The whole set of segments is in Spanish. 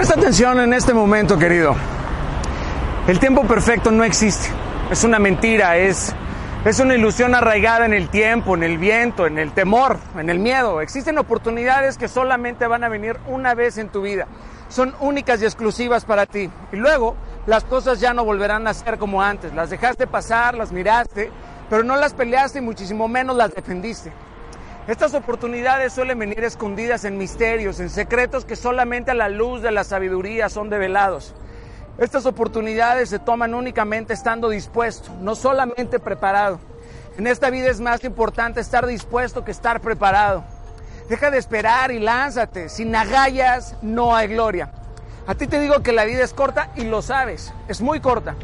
Presta atención en este momento, querido. El tiempo perfecto no existe. Es una mentira, es, es una ilusión arraigada en el tiempo, en el viento, en el temor, en el miedo. Existen oportunidades que solamente van a venir una vez en tu vida. Son únicas y exclusivas para ti. Y luego las cosas ya no volverán a ser como antes. Las dejaste pasar, las miraste, pero no las peleaste y muchísimo menos las defendiste. Estas oportunidades suelen venir escondidas en misterios, en secretos que solamente a la luz de la sabiduría son develados. Estas oportunidades se toman únicamente estando dispuesto, no solamente preparado. En esta vida es más importante estar dispuesto que estar preparado. Deja de esperar y lánzate. Sin agallas no hay gloria. A ti te digo que la vida es corta y lo sabes, es muy corta.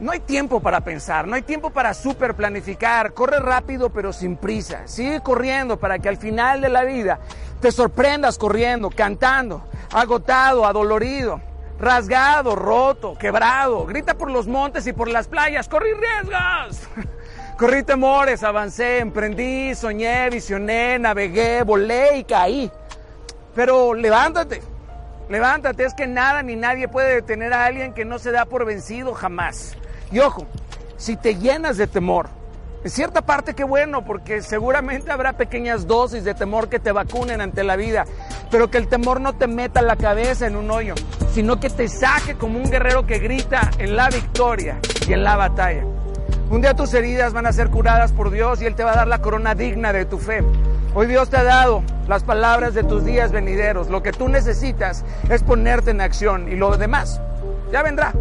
No hay tiempo para pensar, no hay tiempo para super planificar. Corre rápido pero sin prisa. Sigue corriendo para que al final de la vida te sorprendas corriendo, cantando, agotado, adolorido, rasgado, roto, quebrado. Grita por los montes y por las playas. Corrí riesgos. Corrí temores, avancé, emprendí, soñé, visioné, navegué, volé y caí. Pero levántate, levántate. Es que nada ni nadie puede detener a alguien que no se da por vencido jamás. Y ojo, si te llenas de temor, en cierta parte qué bueno, porque seguramente habrá pequeñas dosis de temor que te vacunen ante la vida, pero que el temor no te meta la cabeza en un hoyo, sino que te saque como un guerrero que grita en la victoria y en la batalla. Un día tus heridas van a ser curadas por Dios y Él te va a dar la corona digna de tu fe. Hoy Dios te ha dado las palabras de tus días venideros. Lo que tú necesitas es ponerte en acción y lo demás ya vendrá.